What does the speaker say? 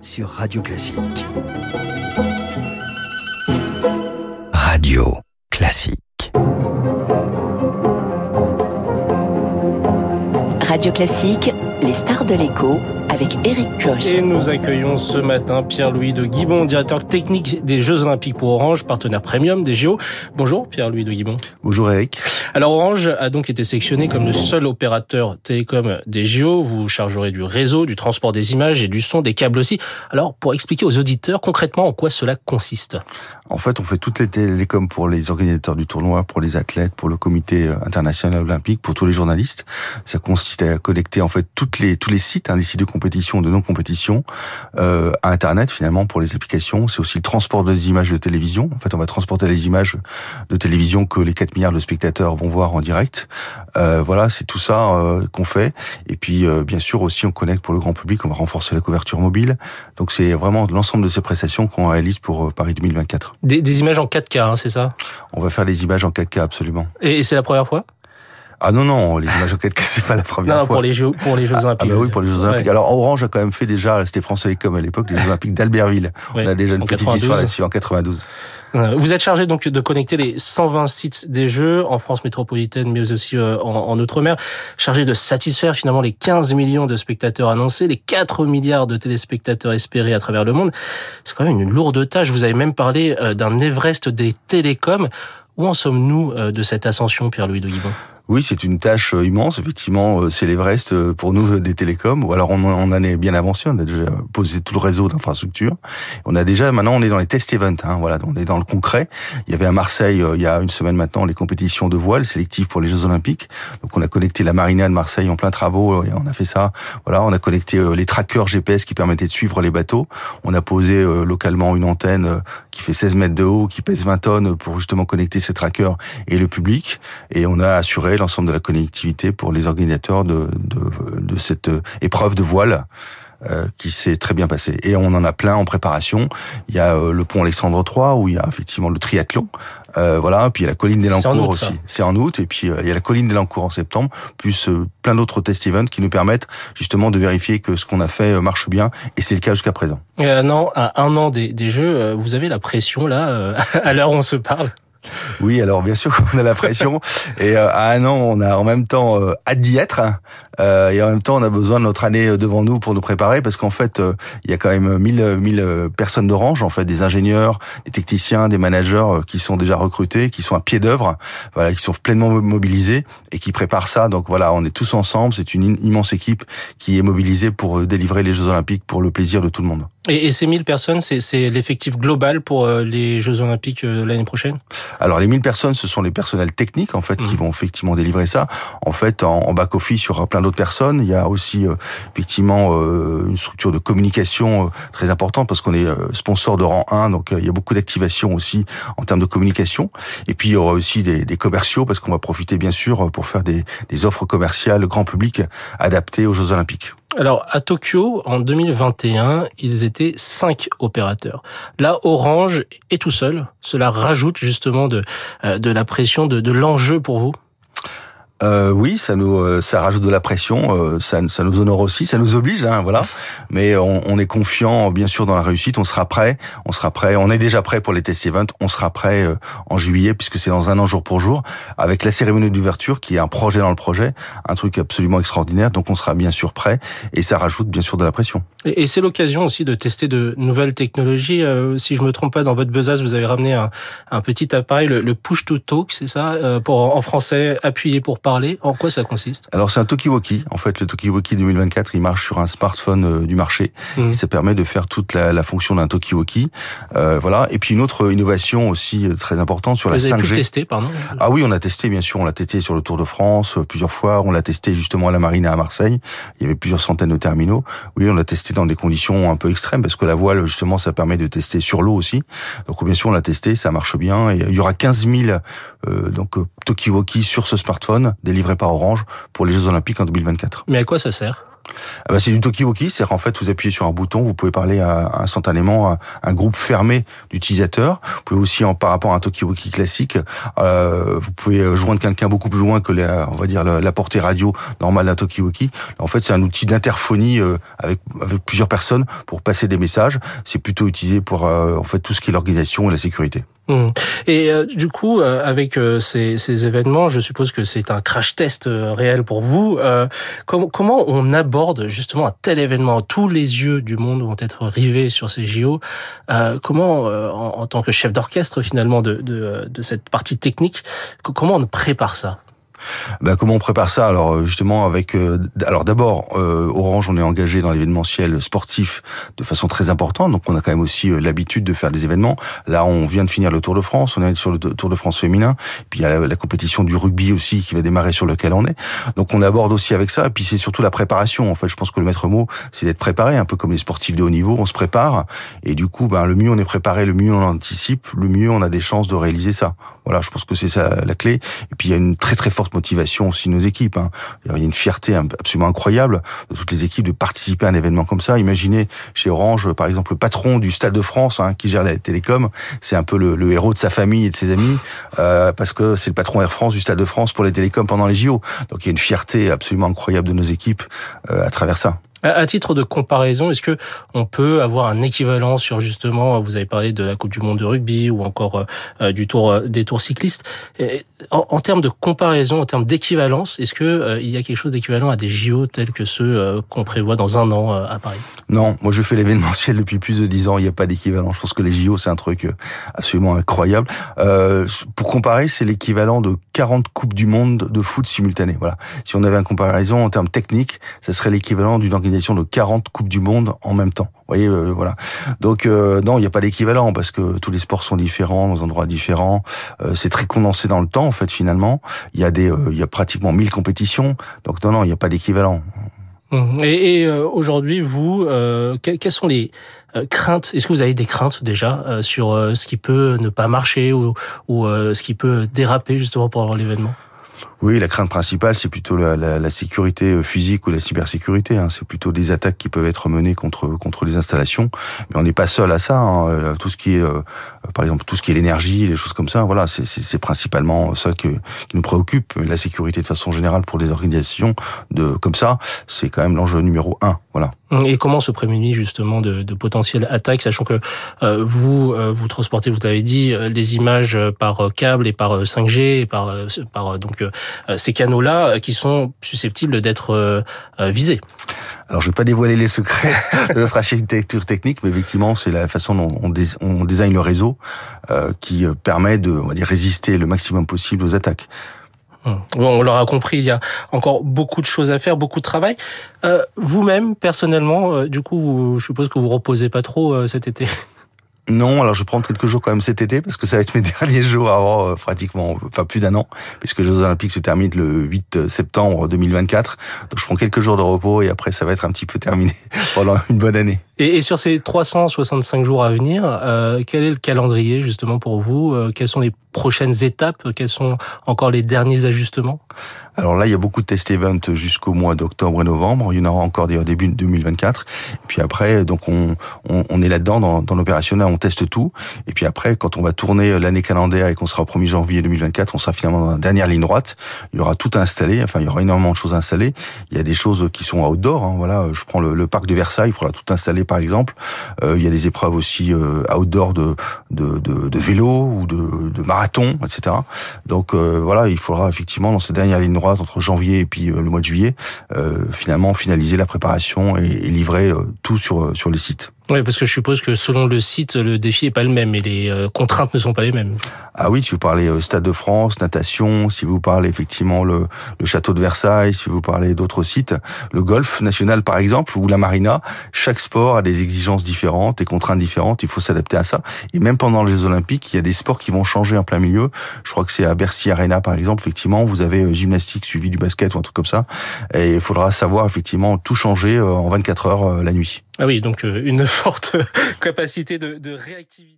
sur Radio Classique. Radio Classique. Radio Classique, les stars de l'écho avec Eric Koch. Et nous accueillons ce matin Pierre-Louis de Guibon, directeur technique des Jeux Olympiques pour Orange, partenaire premium des JO. Bonjour Pierre-Louis de Guibon. Bonjour Eric. Alors Orange a donc été sélectionné comme le seul opérateur télécom des JO. Vous chargerez du réseau, du transport des images et du son, des câbles aussi. Alors pour expliquer aux auditeurs concrètement en quoi cela consiste. En fait, on fait toutes les télécoms pour les organisateurs du tournoi, pour les athlètes, pour le comité international olympique, pour tous les journalistes. Ça consiste à connecter en fait toutes les tous les sites, hein, les sites de compétition, de non-compétition, euh, à Internet finalement pour les applications. C'est aussi le transport des images de télévision. En fait, on va transporter les images de télévision que les 4 milliards de spectateurs vont voir en direct. Euh, voilà, c'est tout ça euh, qu'on fait. Et puis, euh, bien sûr, aussi, on connecte pour le grand public. On va renforcer la couverture mobile. Donc, c'est vraiment l'ensemble de ces prestations qu'on réalise pour euh, Paris 2024. Des, des images en 4K, hein, c'est ça? On va faire des images en 4K, absolument. Et, et c'est la première fois? Ah non non, les images 4K c'est pas la première non, fois. pour les jeux pour les Jeux ah, Olympiques. Ah bah oui pour les Jeux Olympiques. Ouais. Alors Orange a quand même fait déjà, c'était France Télécom à l'époque, les Jeux Olympiques d'Albertville. Ouais, On a déjà une petite 92. histoire là-dessus en 92. Vous êtes chargé donc de connecter les 120 sites des Jeux en France métropolitaine, mais aussi euh, en, en Outre-mer, chargé de satisfaire finalement les 15 millions de spectateurs annoncés, les 4 milliards de téléspectateurs espérés à travers le monde. C'est quand même une lourde tâche. Vous avez même parlé euh, d'un Everest des télécoms. Où en sommes-nous euh, de cette ascension, Pierre-Louis de Guibon? Oui, c'est une tâche immense. Effectivement, c'est l'Everest pour nous des télécoms. Ou alors on, on en est bien avancé. On a déjà posé tout le réseau d'infrastructures. On a déjà maintenant on est dans les test events. Hein, voilà, on est dans le concret. Il y avait à Marseille il y a une semaine maintenant les compétitions de voile sélectives pour les Jeux Olympiques. Donc on a connecté la marina de Marseille en plein travaux. Et on a fait ça. Voilà, on a connecté les trackers GPS qui permettaient de suivre les bateaux. On a posé localement une antenne qui fait 16 mètres de haut, qui pèse 20 tonnes pour justement connecter ces trackers et le public. Et on a assuré l'ensemble de la connectivité pour les organisateurs de, de, de cette épreuve de voile. Euh, qui s'est très bien passé. Et on en a plein en préparation. Il y a euh, le pont Alexandre III où il y a effectivement le triathlon. Euh, voilà, puis il y a la colline des Lancours aussi. C'est en août. Et puis il y a la colline des Lancours en septembre, plus plein d'autres test events qui nous permettent justement de vérifier que ce qu'on a fait marche bien. Et c'est le cas jusqu'à présent. Euh, non, à un an des, des Jeux, vous avez la pression là, à l'heure où on se parle. Oui, alors bien sûr qu'on a la pression et euh, à un an on a en même temps euh, hâte d'y être euh, et en même temps on a besoin de notre année devant nous pour nous préparer parce qu'en fait euh, il y a quand même 1000 1000 personnes d'Orange en fait des ingénieurs, des techniciens, des managers qui sont déjà recrutés, qui sont à pied d'œuvre, voilà, qui sont pleinement mobilisés et qui préparent ça. Donc voilà, on est tous ensemble, c'est une immense équipe qui est mobilisée pour délivrer les Jeux olympiques pour le plaisir de tout le monde. Et, et ces 1000 personnes, c'est l'effectif global pour les Jeux olympiques l'année prochaine? Alors les 1000 personnes, ce sont les personnels techniques en fait mmh. qui vont effectivement délivrer ça. En fait, en, en back office, il y aura plein d'autres personnes. Il y a aussi euh, effectivement euh, une structure de communication euh, très importante parce qu'on est sponsor de rang 1, donc il y a beaucoup d'activation aussi en termes de communication. Et puis il y aura aussi des, des commerciaux parce qu'on va profiter bien sûr pour faire des, des offres commerciales grand public adaptées aux Jeux Olympiques. Alors, à Tokyo, en 2021, ils étaient cinq opérateurs. Là, Orange est tout seul. Cela rajoute justement de, de la pression, de l'enjeu pour vous? Euh, oui, ça nous, euh, ça rajoute de la pression, euh, ça, ça nous honore aussi, ça nous oblige, hein, voilà. Mais on, on, est confiant, bien sûr, dans la réussite. On sera prêt, on sera prêt. On est déjà prêt pour les test events. On sera prêt euh, en juillet, puisque c'est dans un an jour pour jour, avec la cérémonie d'ouverture, qui est un projet dans le projet, un truc absolument extraordinaire. Donc on sera bien sûr prêt, et ça rajoute bien sûr de la pression. Et, c'est l'occasion aussi de tester de nouvelles technologies. Euh, si je me trompe pas, dans votre besace, vous avez ramené un, petit appareil, le, push to talk, c'est ça, pour en français, appuyer pour parler. En quoi ça consiste? Alors c'est un Tokiwoki. En fait, le Tokiwoki 2024, il marche sur un smartphone euh, du marché. Mmh. Et ça permet de faire toute la, la fonction d'un Tokiwoki. Euh, voilà. Et puis une autre innovation aussi euh, très importante sur Vous la avez 5G. pu tester, pardon? Ah oui, on a testé bien sûr. On l'a testé sur le Tour de France euh, plusieurs fois. On l'a testé justement à la Marina à Marseille. Il y avait plusieurs centaines de terminaux. Oui, on l'a testé dans des conditions un peu extrêmes parce que la voile justement ça permet de tester sur l'eau aussi. Donc bien sûr on l'a testé, ça marche bien. Et il y aura 15 000 euh, donc Tokiwoki sur ce smartphone délivré par Orange pour les Jeux Olympiques en 2024. Mais à quoi ça sert? Ah bah c'est du talkie-walkie, c'est en fait vous appuyez sur un bouton, vous pouvez parler à, instantanément à un groupe fermé d'utilisateurs. Vous pouvez aussi, en, par rapport à un talkie-walkie classique, euh, vous pouvez joindre quelqu'un beaucoup plus loin que la, on va dire la, portée radio normale d'un talkie-walkie. En fait, c'est un outil d'interphonie euh, avec avec plusieurs personnes pour passer des messages. C'est plutôt utilisé pour euh, en fait tout ce qui est l'organisation et la sécurité. Mmh. Et euh, du coup, euh, avec euh, ces, ces, événements, je suppose que c'est un crash test réel pour vous. Com comment on aborde justement un tel événement? Tous les yeux du monde vont être rivés sur ces JO. comment, en, en, tant que chef d'orchestre finalement de, de, de cette partie technique, comment on prépare ça? Bah, comment on prépare ça? Alors euh, justement avec euh, alors d'abord euh, Orange on est engagé dans l'événementiel sportif de façon très importante donc on a quand même aussi l'habitude de faire des événements. Là on vient de finir le Tour de France, on est sur le Tour de France féminin, puis il y a la, compétition du rugby aussi qui va démarrer sur lequel on est. Donc on aborde aussi avec ça et puis c'est surtout la préparation en fait, je pense que le maître mot c'est d'être préparé un peu comme les sportifs de haut niveau, on se prépare et du coup ben le mieux on est préparé, le mieux on anticipe, le mieux on a des chances de réaliser ça. Voilà, je pense que c'est ça la clé et puis il y a une très très forte motivation aussi nos équipes. Hein. Il y a une fierté absolument incroyable de toutes les équipes de participer à un événement comme ça. Imaginez chez Orange, par exemple, le patron du Stade de France hein, qui gère la télécom, c'est un peu le, héros de sa famille et de ses amis euh, parce que c'est le patron Air France du Stade de France pour les télécoms pendant les JO. Donc il y a une fierté absolument incroyable de nos équipes euh, à travers ça. À titre de comparaison, est-ce que on peut avoir un équivalent sur justement, vous avez parlé de la Coupe du Monde de rugby ou encore euh, du Tour des Tours cyclistes. En, termes de comparaison, en termes d'équivalence, est-ce que il y a quelque chose d'équivalent à des JO tels que ceux qu'on prévoit dans un an à Paris? Non, moi je fais l'événementiel depuis plus de dix ans. Il n'y a pas d'équivalent. Je pense que les JO c'est un truc absolument incroyable. pour comparer, c'est l'équivalent de 40 coupes du monde de foot simultanées. Voilà. Si on avait une comparaison en termes techniques, ça serait l'équivalent d'une de 40 coupes du monde en même temps. Voyez, euh, voilà. Donc euh, non, il n'y a pas d'équivalent parce que tous les sports sont différents, dans endroits différents. Euh, c'est très condensé dans le temps en fait finalement. Il y a des, il y a pratiquement 1000 compétitions. Donc non, non, il n'y a pas d'équivalent. Mmh. Et, et aujourd'hui, vous, quelles sont les craintes? Est-ce que vous avez des craintes déjà sur ce qui peut ne pas marcher ou, ou ce qui peut déraper justement pendant l'événement? Oui, la crainte principale, c'est plutôt la, la, la, sécurité euh, physique ou la cybersécurité. Hein. C'est plutôt des attaques qui peuvent être menées contre contre les installations. Mais on n'est pas seul à ça. Hein. Euh, tout ce qui est, euh, par exemple, tout ce qui est l'énergie, les choses comme ça. Voilà, c'est principalement ça que, qui nous préoccupe. La sécurité de façon générale pour des organisations de comme ça, c'est quand même l'enjeu numéro un. Voilà. Et comment se prémunir justement de, de potentielles attaques, sachant que vous vous transportez, vous l'avez dit, les images par câble et par 5G et par par donc euh, ces canaux-là euh, qui sont susceptibles d'être euh, visés. Alors, je vais pas dévoiler les secrets de notre architecture technique, mais effectivement, c'est la façon dont on, on design le réseau qui permet de, on va dire, résister le maximum possible aux attaques. Hum. Bon, on l'aura compris, il y a encore beaucoup de choses à faire, beaucoup de travail. Vous-même, personnellement, du coup, je suppose que vous reposez pas trop cet été. Non, alors je prendre quelques jours quand même cet été parce que ça va être mes derniers jours avant euh, pratiquement, enfin plus d'un an, puisque les Jeux Olympiques se terminent le 8 septembre 2024. Donc je prends quelques jours de repos et après ça va être un petit peu terminé pendant une bonne année. Et, et sur ces 365 jours à venir, euh, quel est le calendrier justement pour vous? Euh, Quelles sont les prochaines étapes Quels sont encore les derniers ajustements? Alors là, il y a beaucoup de test events jusqu'au mois d'octobre et novembre. Il y en aura encore au début 2024. Et puis après, donc on, on, on est là-dedans dans, dans l'opérationnel, on teste tout. Et puis après, quand on va tourner l'année calendaire et qu'on sera au 1er janvier 2024, on sera finalement dans la dernière ligne droite. Il y aura tout installé. Enfin, il y aura énormément de choses installées. Il y a des choses qui sont outdoor. Hein, voilà, je prends le, le parc de Versailles. Il faudra tout installer par exemple. Euh, il y a des épreuves aussi euh, outdoor de, de, de, vélo ou de, de etc. Donc euh, voilà, il faudra effectivement dans cette dernière ligne droite entre janvier et puis le mois de juillet, finalement finaliser la préparation et, et livrer tout sur sur les sites. Oui, parce que je suppose que selon le site, le défi est pas le même et les euh, contraintes ne sont pas les mêmes. Ah oui, si vous parlez euh, Stade de France, natation, si vous parlez effectivement le, château de Versailles, si vous parlez d'autres sites, le golf national par exemple ou la marina, chaque sport a des exigences différentes et contraintes différentes. Il faut s'adapter à ça. Et même pendant les Olympiques, il y a des sports qui vont changer en plein milieu. Je crois que c'est à Bercy Arena par exemple. Effectivement, vous avez euh, gymnastique suivi du basket ou un truc comme ça. Et il faudra savoir effectivement tout changer en 24 heures la nuit. Ah oui, donc une forte capacité de, de réactivité.